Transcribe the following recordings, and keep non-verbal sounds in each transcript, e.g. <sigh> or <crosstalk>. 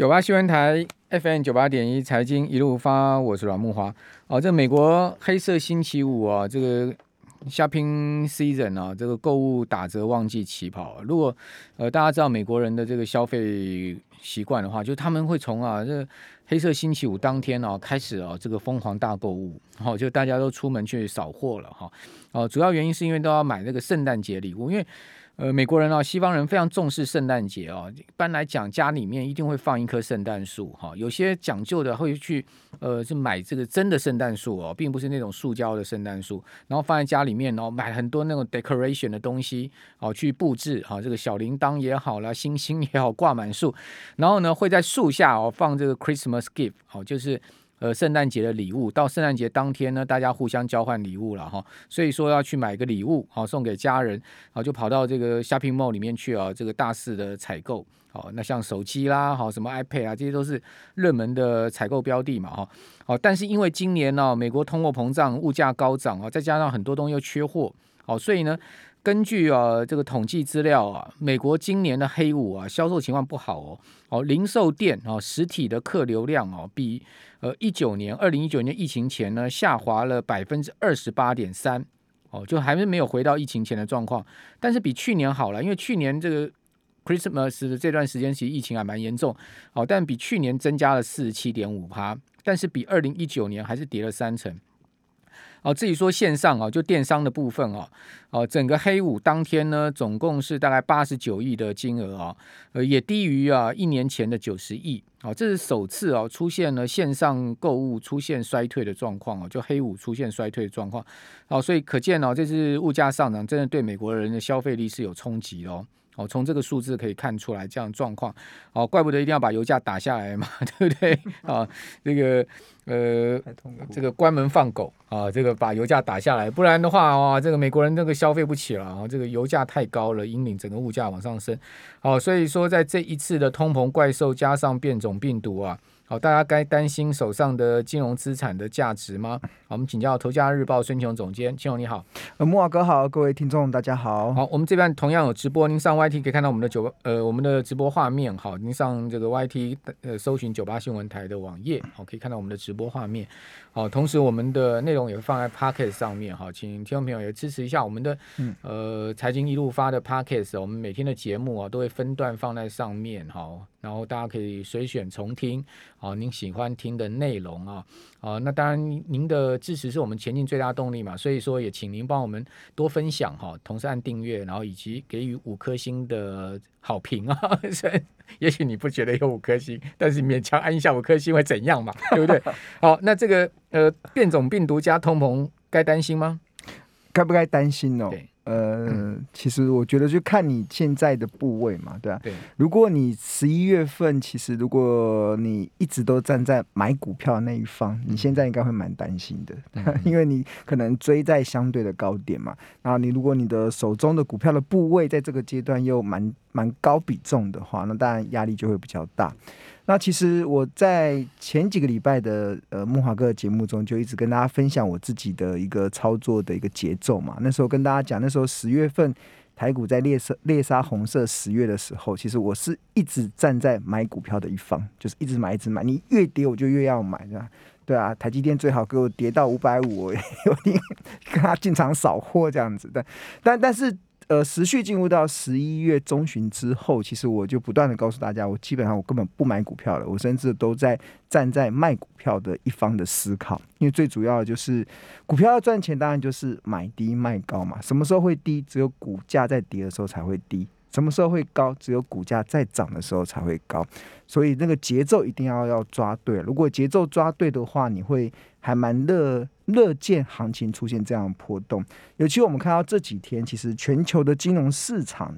九八新闻台 FM 九八点一财经一路发，我是阮木华。哦，这美国黑色星期五啊，这个 shopping season 啊，这个购物打折旺季起跑。如果呃大家知道美国人的这个消费习惯的话，就他们会从啊这黑色星期五当天啊开始啊这个疯狂大购物，好，就大家都出门去扫货了哈。哦，主要原因是因为都要买这个圣诞节礼物，因为。呃，美国人啊，西方人非常重视圣诞节哦。一般来讲，家里面一定会放一棵圣诞树哈。有些讲究的会去呃，是买这个真的圣诞树哦，并不是那种塑胶的圣诞树，然后放在家里面哦，买很多那种 decoration 的东西哦，去布置哈。这个小铃铛也好啦，星星也好，挂满树。然后呢，会在树下哦放这个 Christmas gift 哦，就是。呃，圣诞节的礼物。到圣诞节当天呢，大家互相交换礼物了哈，所以说要去买个礼物好送给家人，好就跑到这个 shopping mall 里面去啊，这个大肆的采购，好那像手机啦，好什么 iPad 啊，这些都是热门的采购标的嘛哈，好但是因为今年呢，美国通货膨胀，物价高涨啊，再加上很多东西又缺货，好所以呢。根据啊这个统计资料啊，美国今年的黑五啊销售情况不好哦，哦零售店啊实体的客流量哦比呃一九年二零一九年疫情前呢下滑了百分之二十八点三。哦，就还是没有回到疫情前的状况，但是比去年好了，因为去年这个 Christmas 的这段时间其实疫情还蛮严重。哦，但比去年增加了四十七点五趴，但是比二零一九年还是跌了三成。哦，至于说线上啊，就电商的部分哦，哦，整个黑五当天呢，总共是大概八十九亿的金额啊，呃，也低于啊一年前的九十亿，哦，这是首次哦出现了线上购物出现衰退的状况哦，就黑五出现衰退的状况，哦，所以可见哦，这次物价上涨真的对美国人的消费力是有冲击哦。哦，从这个数字可以看出来这样状况，哦，怪不得一定要把油价打下来嘛，<laughs> 对不对？啊，这个呃，这个关门放狗啊，这个把油价打下来，不然的话，哇，这个美国人那个消费不起了啊，这个油价太高了，引领整个物价往上升。好，所以说在这一次的通膨怪兽加上变种病毒啊。好，大家该担心手上的金融资产的价值吗？好，我们请教《头家日报》孙琼总监，孙琼你好。呃，木瓦哥好，各位听众大家好。好，我们这边同样有直播，您上 YT 可以看到我们的九呃我们的直播画面。好，您上这个 YT 呃搜寻九八新闻台的网页，好，可以看到我们的直播画面。好，同时我们的内容也会放在 Podcast 上面。哈，请听众朋友也支持一下我们的呃财经一路发的 Podcast，我们每天的节目啊都会分段放在上面。哈。然后大家可以随选重听，好，您喜欢听的内容啊，啊，那当然您的支持是我们前进最大动力嘛，所以说也请您帮我们多分享哈，同时按订阅，然后以及给予五颗星的好评啊。<laughs> 也许你不觉得有五颗星，但是勉强按一下五颗星会怎样嘛？对不对？<laughs> 好，那这个呃变种病毒加通膨该担心吗？该不该担心哦？呃，嗯、其实我觉得就看你现在的部位嘛，对吧？对。如果你十一月份，其实如果你一直都站在买股票的那一方，你现在应该会蛮担心的，嗯、<laughs> 因为你可能追在相对的高点嘛。然后你如果你的手中的股票的部位在这个阶段又蛮蛮高比重的话，那当然压力就会比较大。那其实我在前几个礼拜的呃木华哥的节目中，就一直跟大家分享我自己的一个操作的一个节奏嘛。那时候跟大家讲，那时候十月份台股在猎杀猎杀红色十月的时候，其实我是一直站在买股票的一方，就是一直买一直买。你越跌我就越要买，对吧？对啊，台积电最好给我跌到五百五，<laughs> 我有点跟他进场扫货这样子。但但但是。呃，持续进入到十一月中旬之后，其实我就不断的告诉大家，我基本上我根本不买股票了，我甚至都在站在卖股票的一方的思考，因为最主要的就是股票要赚钱，当然就是买低卖高嘛。什么时候会低？只有股价在跌的时候才会低。什么时候会高？只有股价在涨的时候才会高。所以那个节奏一定要要抓对。如果节奏抓对的话，你会还蛮乐。乐见行情出现这样的波动，尤其我们看到这几天，其实全球的金融市场，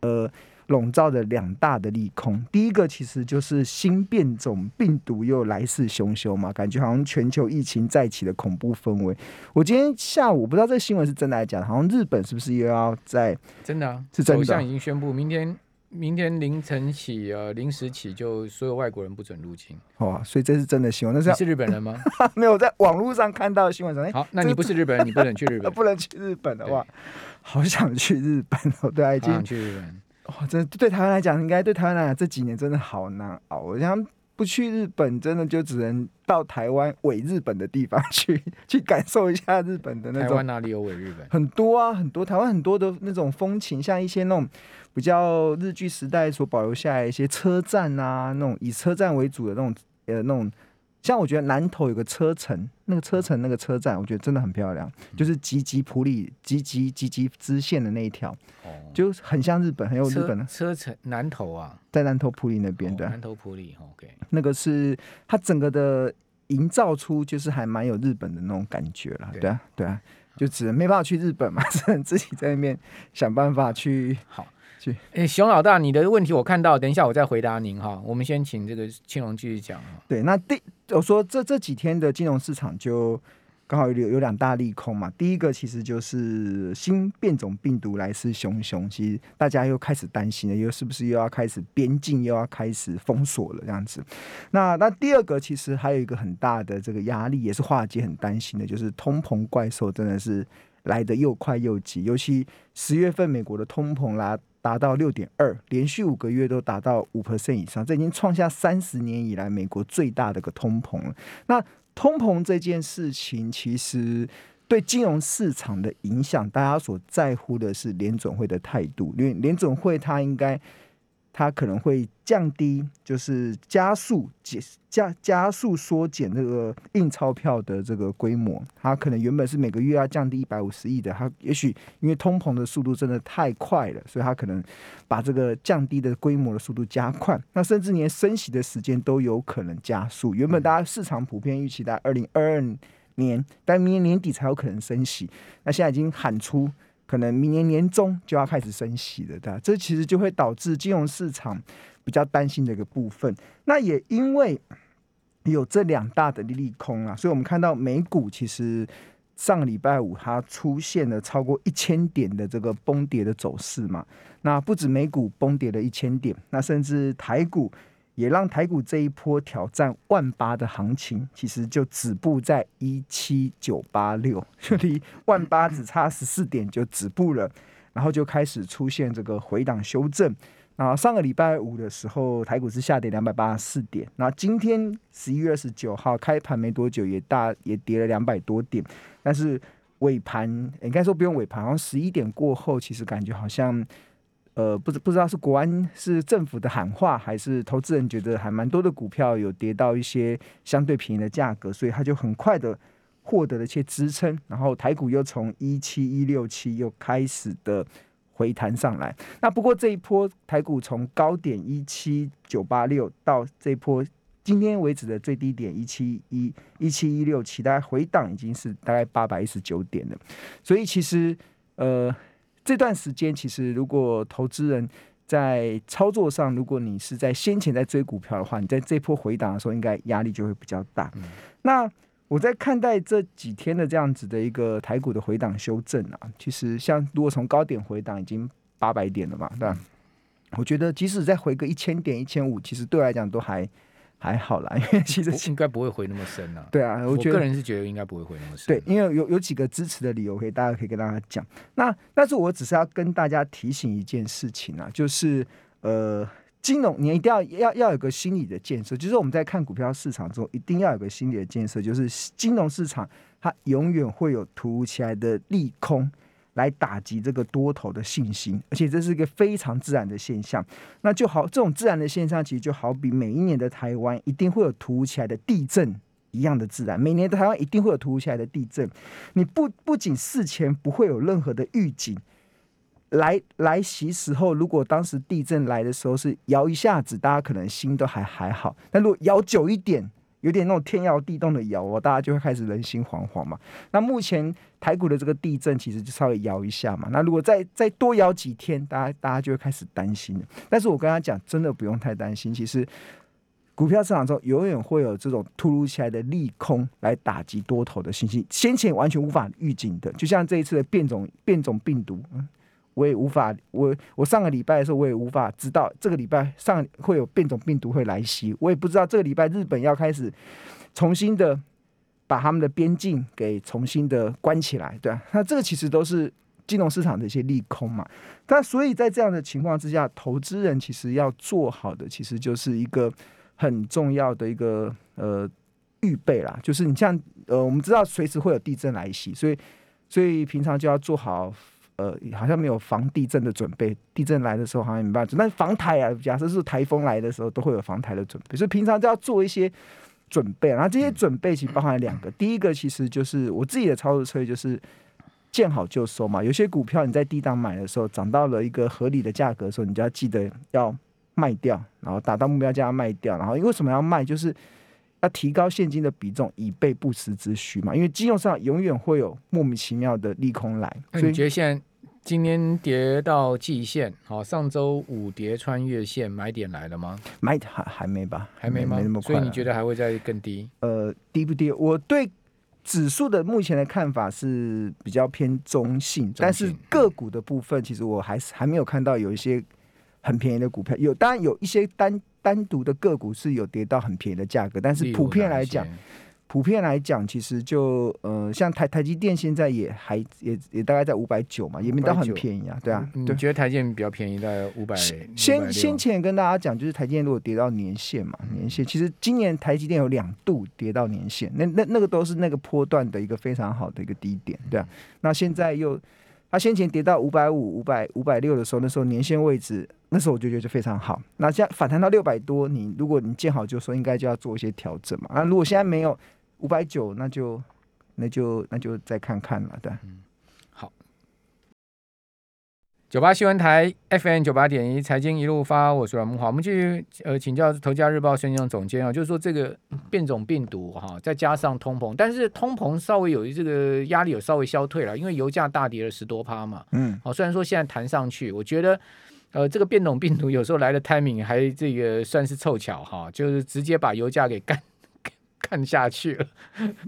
呃，笼罩着两大的利空。第一个其实就是新变种病毒又来势汹汹嘛，感觉好像全球疫情再起的恐怖氛围。我今天下午不知道这个新闻是真的还是假的，好像日本是不是又要在真的啊？是真的，首相已经宣布明天。明天凌晨起，呃，零时起就所有外国人不准入境。好啊，所以这是真的新闻。那是，你是日本人吗？<laughs> 没有，在网络上看到的新闻上。好，那你不是日本人，你不能去日本。<laughs> 不能去日本的话，好想去日本哦。对啊，已经想去日本。哇，真的对台湾来讲，应该对台湾来讲这几年真的好难熬。我想不去日本，真的就只能到台湾伪日本的地方 <laughs> 去，去感受一下日本的那种。台湾哪里有伪日本？很多啊，很多台湾很多的那种风情，像一些那种比较日剧时代所保留下来一些车站啊，那种以车站为主的那种呃那种。像我觉得南投有个车城，那个车城那个车站，我觉得真的很漂亮，嗯、就是吉吉普里吉吉吉吉支线的那一条，哦，就很像日本，很有日本的。车城南投啊，在南投普里那边。对、哦、南投普里，OK，那个是它整个的营造出就是还蛮有日本的那种感觉了，对啊，对啊，就只能没办法去日本嘛，<laughs> 只能自己在那边想办法去好。哎、欸，熊老大，你的问题我看到，等一下我再回答您哈。我们先请这个青龙继续讲。对，那第我说这这几天的金融市场就刚好有有两大利空嘛。第一个其实就是新变种病毒来势汹汹，其实大家又开始担心了，又是不是又要开始边境又要开始封锁了这样子。那那第二个其实还有一个很大的这个压力，也是华尔街很担心的，就是通膨怪兽真的是来的又快又急，尤其十月份美国的通膨啦。达到六点二，连续五个月都达到五 percent 以上，这已经创下三十年以来美国最大的一个通膨了。那通膨这件事情，其实对金融市场的影响，大家所在乎的是联准会的态度，因为联准会它应该。它可能会降低，就是加速减加加速缩减这个印钞票的这个规模。它可能原本是每个月要降低一百五十亿的，它也许因为通膨的速度真的太快了，所以它可能把这个降低的规模的速度加快。那甚至连升息的时间都有可能加速。原本大家市场普遍预期在二零二二年，但明年年底才有可能升息。那现在已经喊出。可能明年年中就要开始升息了，对？这其实就会导致金融市场比较担心的一个部分。那也因为有这两大的利空啊，所以我们看到美股其实上个礼拜五它出现了超过一千点的这个崩跌的走势嘛。那不止美股崩跌了一千点，那甚至台股。也让台股这一波挑战万八的行情，其实就止步在一七九八六，<laughs> 就离万八只差十四点就止步了，然后就开始出现这个回档修正。然后上个礼拜五的时候，台股是下跌两百八十四点，那今天十一月二十九号开盘没多久，也大也跌了两百多点，但是尾盘应该说不用尾盘，好像十一点过后，其实感觉好像。呃，不知不知道是国安是政府的喊话，还是投资人觉得还蛮多的股票有跌到一些相对便宜的价格，所以他就很快的获得了一些支撑，然后台股又从一七一六七又开始的回弹上来。那不过这一波台股从高点一七九八六到这一波今天为止的最低点一七一一七一六七，大概回档已经是大概八百一十九点了，所以其实呃。这段时间，其实如果投资人在操作上，如果你是在先前在追股票的话，你在这波回档的时候，应该压力就会比较大。嗯、那我在看待这几天的这样子的一个台股的回档修正啊，其实像如果从高点回档已经八百点了嘛，对吧？我觉得即使再回个一千点、一千五，其实对我来讲都还。还好啦，因为其实应该不会回那么深啊。对啊，我觉得我个人是觉得应该不会回那么深。对，因为有有几个支持的理由，可以大家可以跟大家讲。那但是我只是要跟大家提醒一件事情啊，就是呃，金融你一定要要要有个心理的建设，就是我们在看股票市场中一定要有个心理的建设，就是金融市场它永远会有突如其来的利空。来打击这个多头的信心，而且这是一个非常自然的现象。那就好，这种自然的现象其实就好比每一年的台湾一定会有突如其来的地震一样的自然。每年的台湾一定会有突如其来的地震，你不不仅事前不会有任何的预警，来来袭时候，如果当时地震来的时候是摇一下子，大家可能心都还还好，但如果摇久一点。有点那种天摇地动的摇哦，大家就会开始人心惶惶嘛。那目前台股的这个地震其实就稍微摇一下嘛。那如果再再多摇几天，大家大家就会开始担心了。但是我跟他讲，真的不用太担心。其实股票市场中永远会有这种突如其来的利空来打击多头的信心，先前完全无法预警的。就像这一次的变种变种病毒，嗯。我也无法，我我上个礼拜的时候，我也无法知道这个礼拜上会有变种病毒会来袭，我也不知道这个礼拜日本要开始重新的把他们的边境给重新的关起来，对啊，那这个其实都是金融市场的一些利空嘛。但所以在这样的情况之下，投资人其实要做好的，其实就是一个很重要的一个呃预备啦，就是你像呃，我们知道随时会有地震来袭，所以所以平常就要做好。呃，好像没有防地震的准备，地震来的时候好像没办法。那防台啊，假设是台风来的时候，都会有防台的准备，所以平常就要做一些准备。然后这些准备其实包含两个，第一个其实就是我自己的操作策略，就是见好就收嘛。有些股票你在低档买的时候，涨到了一个合理的价格的时候，你就要记得要卖掉，然后达到目标价要卖掉。然后因为什么要卖，就是要提高现金的比重，以备不时之需嘛。因为金融上永远会有莫名其妙的利空来，所以你觉得现在？今天跌到季线，好，上周五跌穿月线，买点来了吗？买还还没吧，还没吗？没那么快。所以你觉得还会再更低？呃，低不低？我对指数的目前的看法是比较偏中性，中性，但是个股的部分，其实我还是还没有看到有一些很便宜的股票。有，当然有一些单单独的个股是有跌到很便宜的价格，但是普遍来讲。普遍来讲，其实就呃，像台台积电现在也还也也大概在五百九嘛，也没到很便宜啊，对啊。你觉得台积电比较便宜，在五百？先先前跟大家讲，就是台积电如果跌到年线嘛，年线其实今年台积电有两度跌到年线，那那那个都是那个波段的一个非常好的一个低点，对啊。那现在又，它先前跌到五百五、五百五百六的时候，那时候年线位置，那时候我就觉得就非常好。那现在反弹到六百多，你如果你见好就收，应该就要做一些调整嘛。那如果现在没有。五百九，那就那就那就再看看了，对。嗯，好。九八新闻台 FM 九八点一，财经一路发，我是阮木华。我们继续呃请教《头家日报》孙庆总总监啊，就是说这个变种病毒哈，再加上通膨，但是通膨稍微有这个压力有稍微消退了，因为油价大跌了十多趴嘛。嗯。好，虽然说现在弹上去，我觉得呃这个变种病毒有时候来的 timing 还这个算是凑巧哈，就是直接把油价给干。看下去了，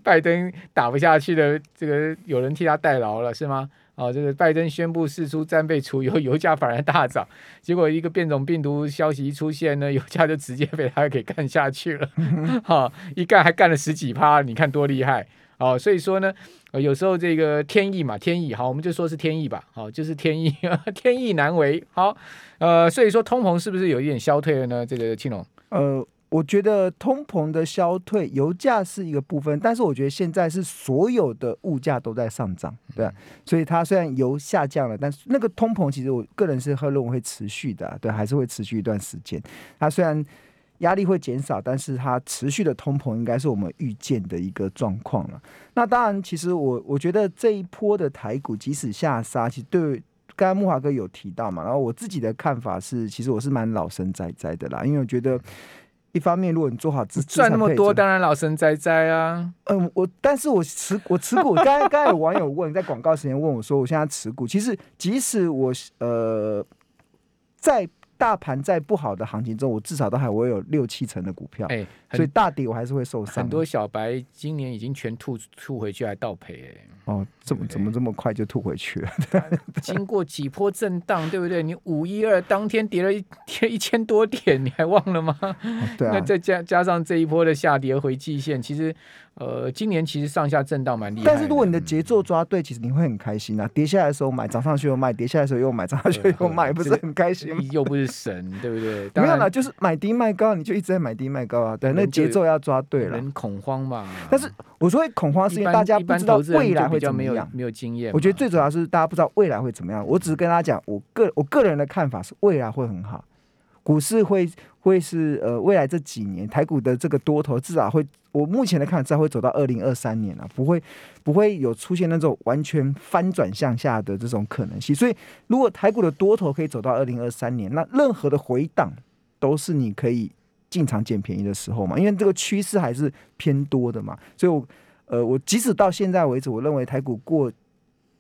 拜登打不下去了，这个有人替他代劳了，是吗？哦，这个拜登宣布释出战备储油，油价反而大涨，结果一个变种病毒消息一出现呢，油价就直接被他给干下去了，哈、<laughs> 哦，一干还干了十几趴，你看多厉害哦！所以说呢，有时候这个天意嘛，天意好，我们就说是天意吧，好、哦，就是天意，<laughs> 天意难违，好，呃，所以说通膨是不是有一点消退了呢？这个庆龙，呃。我觉得通膨的消退，油价是一个部分，但是我觉得现在是所有的物价都在上涨，对、啊，所以它虽然油下降了，但是那个通膨其实我个人是认为会持续的，对，还是会持续一段时间。它虽然压力会减少，但是它持续的通膨应该是我们预见的一个状况了。那当然，其实我我觉得这一波的台股即使下杀，其实对刚才木华哥有提到嘛，然后我自己的看法是，其实我是蛮老生在在的啦，因为我觉得。一方面，如果你做好资赚那么多，当然老神在在啊。嗯，我但是我持我持股，<laughs> 刚才刚才有网友问，在广告时间问我说，我现在持股，其实即使我呃在。大盘在不好的行情中，我至少都还我有六七成的股票，哎、欸，所以大跌我还是会受伤。很多小白今年已经全吐吐回去，还倒赔哎。哦，怎么怎么这么快就吐回去了？<laughs> 经过几波震荡，对不对？你五一二当天跌了一跌一千多点，你还忘了吗？哦、<laughs> 对啊。那再加加上这一波的下跌回季线，其实。呃，今年其实上下震荡蛮厉害，但是如果你的节奏抓对，其实你会很开心啊。跌下来的时候买，涨上去又卖；跌下来的时候又买，涨上去又卖，不是很开心吗？又不是神，对不对？<laughs> 没有啦，就是买低卖高，你就一直在买低卖高啊。对，那节奏要抓对了。人恐慌嘛。但是我说恐慌是因为大家不知道未来会怎么样，没有经验。我觉得最主要是大家不知道未来会怎么样。我只是跟大家讲，我个我个人的看法是未来会很好。股市会会是呃未来这几年台股的这个多头至少会，我目前的看至少会走到二零二三年了，不会不会有出现那种完全翻转向下的这种可能性。所以如果台股的多头可以走到二零二三年，那任何的回档都是你可以进场捡便宜的时候嘛，因为这个趋势还是偏多的嘛。所以我呃我即使到现在为止，我认为台股过。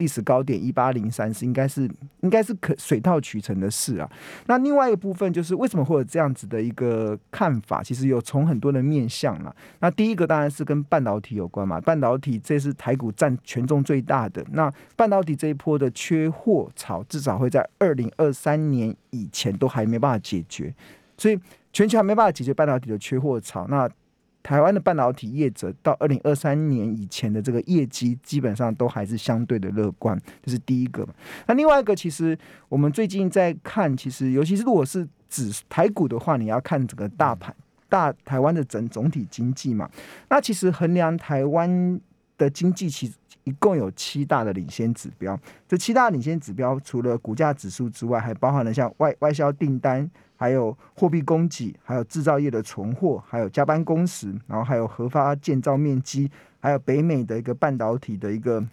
历史高点一八零三是应该是应该是可水到渠成的事啊。那另外一个部分就是为什么会有这样子的一个看法？其实有从很多的面向了。那第一个当然是跟半导体有关嘛，半导体这是台股占权重最大的。那半导体这一波的缺货潮，至少会在二零二三年以前都还没办法解决，所以全球还没办法解决半导体的缺货潮。那台湾的半导体业者到二零二三年以前的这个业绩，基本上都还是相对的乐观，这是第一个。那另外一个，其实我们最近在看，其实尤其是如果是指台股的话，你要看整个大盘大台湾的整总体经济嘛。那其实衡量台湾的经济，其实一共有七大的领先指标。这七大领先指标，除了股价指数之外，还包含了像外外销订单。还有货币供给，还有制造业的存货，还有加班工时，然后还有核发建造面积，还有北美的一个半导体的一个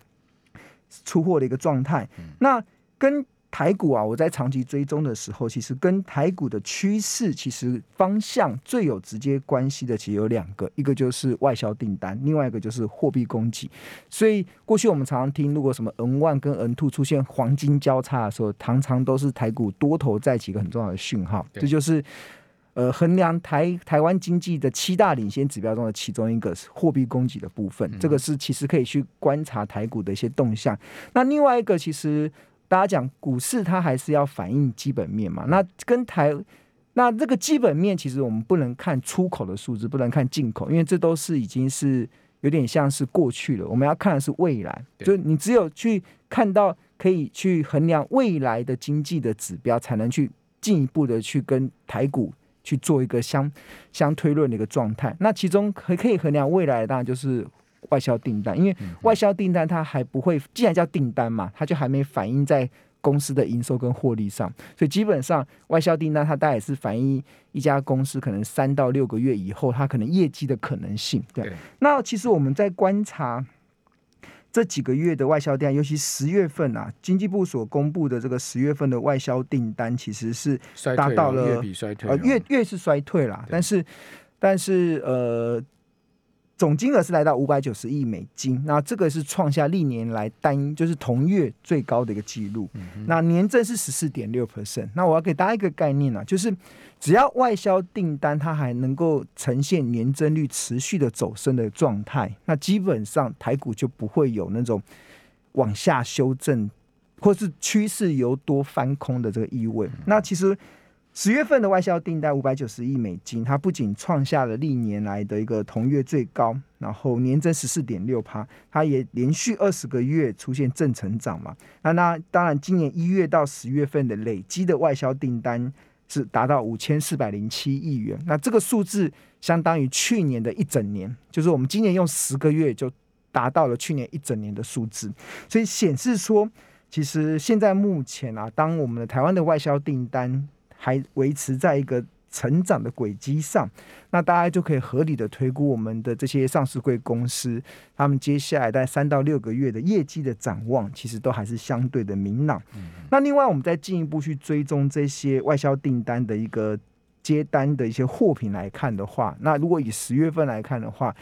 出货的一个状态。那跟台股啊，我在长期追踪的时候，其实跟台股的趋势其实方向最有直接关系的，其实有两个，一个就是外销订单，另外一个就是货币供给。所以过去我们常常听，如果什么 N one 跟 N two 出现黄金交叉的时候，常常都是台股多头再起一个很重要的讯号。这就是呃衡量台台湾经济的七大领先指标中的其中一个是货币供给的部分。这个是其实可以去观察台股的一些动向。那另外一个其实。大家讲股市，它还是要反映基本面嘛。那跟台，那这个基本面其实我们不能看出口的数字，不能看进口，因为这都是已经是有点像是过去了。我们要看的是未来，就你只有去看到可以去衡量未来的经济的指标，才能去进一步的去跟台股去做一个相相推论的一个状态。那其中可可以衡量未来的，当然就是。外销订单，因为外销订单它还不会，既然叫订单嘛，它就还没反映在公司的营收跟获利上，所以基本上外销订单它大概也是反映一家公司可能三到六个月以后它可能业绩的可能性。对，对，那其实我们在观察这几个月的外销订单，尤其十月份啊，经济部所公布的这个十月份的外销订单其实是达到了月比衰退，呃，月月是衰退啦，但是但是呃。总金额是来到五百九十亿美金，那这个是创下历年来单就是同月最高的一个记录。嗯、那年增是十四点六 percent。那我要给大家一个概念啊，就是只要外销订单它还能够呈现年增率持续的走升的状态，那基本上台股就不会有那种往下修正或是趋势由多翻空的这个意味。嗯、那其实。十月份的外销订单五百九十亿美金，它不仅创下了历年来的一个同月最高，然后年增十四点六趴，它也连续二十个月出现正成长嘛。那那当然，今年一月到十月份的累积的外销订单是达到五千四百零七亿元，那这个数字相当于去年的一整年，就是我们今年用十个月就达到了去年一整年的数字，所以显示说，其实现在目前啊，当我们的台湾的外销订单还维持在一个成长的轨迹上，那大家就可以合理的推估我们的这些上市贵公司，他们接下来在三到六个月的业绩的展望，其实都还是相对的明朗。嗯、那另外，我们再进一步去追踪这些外销订单的一个接单的一些货品来看的话，那如果以十月份来看的话，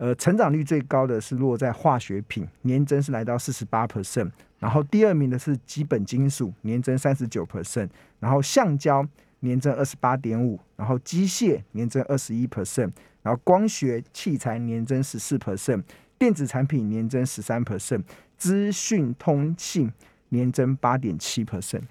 呃，成长率最高的是落在化学品，年增是来到四十八 percent。然后第二名的是基本金属，年增三十九 percent，然后橡胶年增二十八点五，然后机械年增二十一 percent，然后光学器材年增十四 percent，电子产品年增十三 percent，资讯通信年增八点七 percent。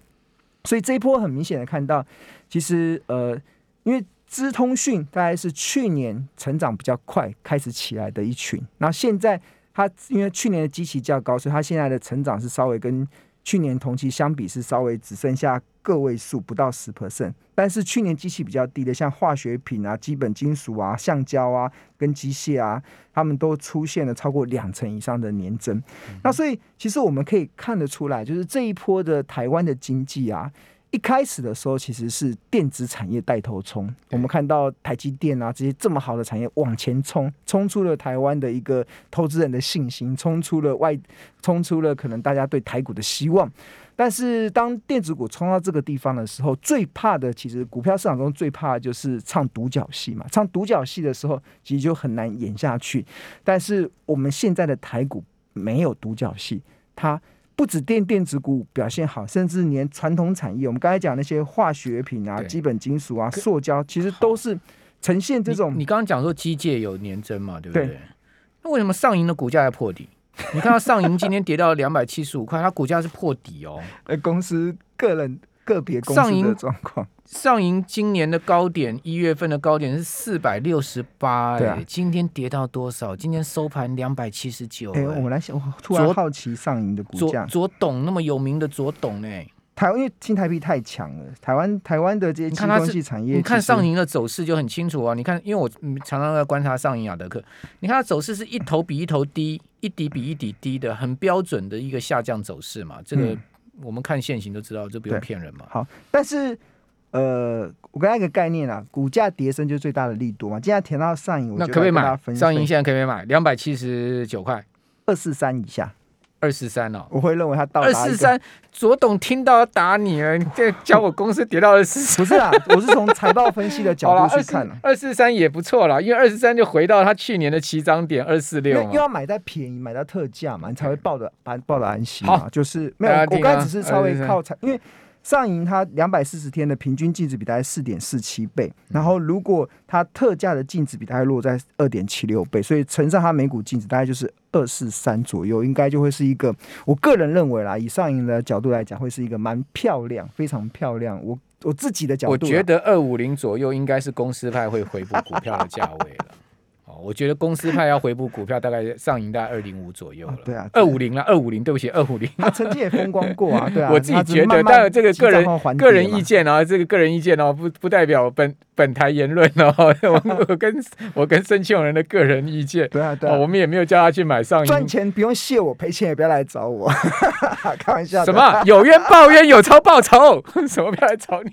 所以这一波很明显的看到，其实呃，因为资通讯大概是去年成长比较快开始起来的一群，那现在。它因为去年的基期较高，所以它现在的成长是稍微跟去年同期相比是稍微只剩下个位数，不到十 percent。但是去年基期比较低的，像化学品啊、基本金属啊、橡胶啊、跟机械啊，他们都出现了超过两成以上的年增。那所以其实我们可以看得出来，就是这一波的台湾的经济啊。一开始的时候，其实是电子产业带头冲。我们看到台积电啊这些这么好的产业往前冲，冲出了台湾的一个投资人的信心，冲出了外，冲出了可能大家对台股的希望。但是当电子股冲到这个地方的时候，最怕的其实股票市场中最怕的就是唱独角戏嘛。唱独角戏的时候，其实就很难演下去。但是我们现在的台股没有独角戏，它。不止电电子股表现好，甚至连传统产业，我们刚才讲那些化学品啊、基本金属啊、塑胶，其实都是呈现这种。你刚刚讲说机械有年增嘛，对不对？对，那为什么上银的股价要破底？你看到上银今天跌到两百七十五块，它股价是破底哦。呃，<laughs> 公司个人。个别公司的状况。上银今年的高点，一月份的高点是四百六十八，哎，今天跌到多少？今天收盘两百七十九。哎，我们来想，我突然好奇上银的股价。左董那么有名的左董呢？台湾因为新台币太强了，台湾台湾的这些高科技产业，你看上银的走势就很清楚啊。你看，因为我常常在观察上银亚德克，你看它走势是一头比一头低，一底比一底低的，很标准的一个下降走势嘛。这个、嗯、我们看现行都知道，这不用骗人嘛。好，但是。呃，我跟他一个概念啊，股价跌升就是最大的力度嘛。今天填到上影，那可不可以买？上影现在可不可以买？两百七十九块，二四三以下，二四三哦。我会认为他到二四三。左董听到要打你了，你这教我公司跌到二四三。<laughs> 不是啊，我是从财报分析的角度去看二四三也不错啦，因为二十三就回到他去年的起涨点二四六。因为要买在便宜，买到特价嘛，你才会抱的安抱的安心嘛。就是没有，我刚才只是稍微靠财，因为。上银它两百四十天的平均净值比大概四点四七倍，然后如果它特价的净值比大概落在二点七六倍，所以乘上它每股净值大概就是二四三左右，应该就会是一个，我个人认为啦，以上银的角度来讲，会是一个蛮漂亮、非常漂亮。我我自己的角度，我觉得二五零左右应该是公司派会回补股票的价位了。我觉得公司派要回补股票，大概上银大概二零五左右了。对啊，二五零了，二五零，对不起，二五零。他曾经也风光过啊，<laughs> 对啊。我自己觉得，当然这个个人个人意见啊，这个个人意见哦，不不代表本本台言论哦。<laughs> 我我跟我跟申庆人的个人意见。对啊，对啊。我们也没有叫他去买上银。赚钱不用谢我，赔钱也不要来找我。<laughs> 开玩笑。什么有冤报冤，有仇报仇？什么不要来找你？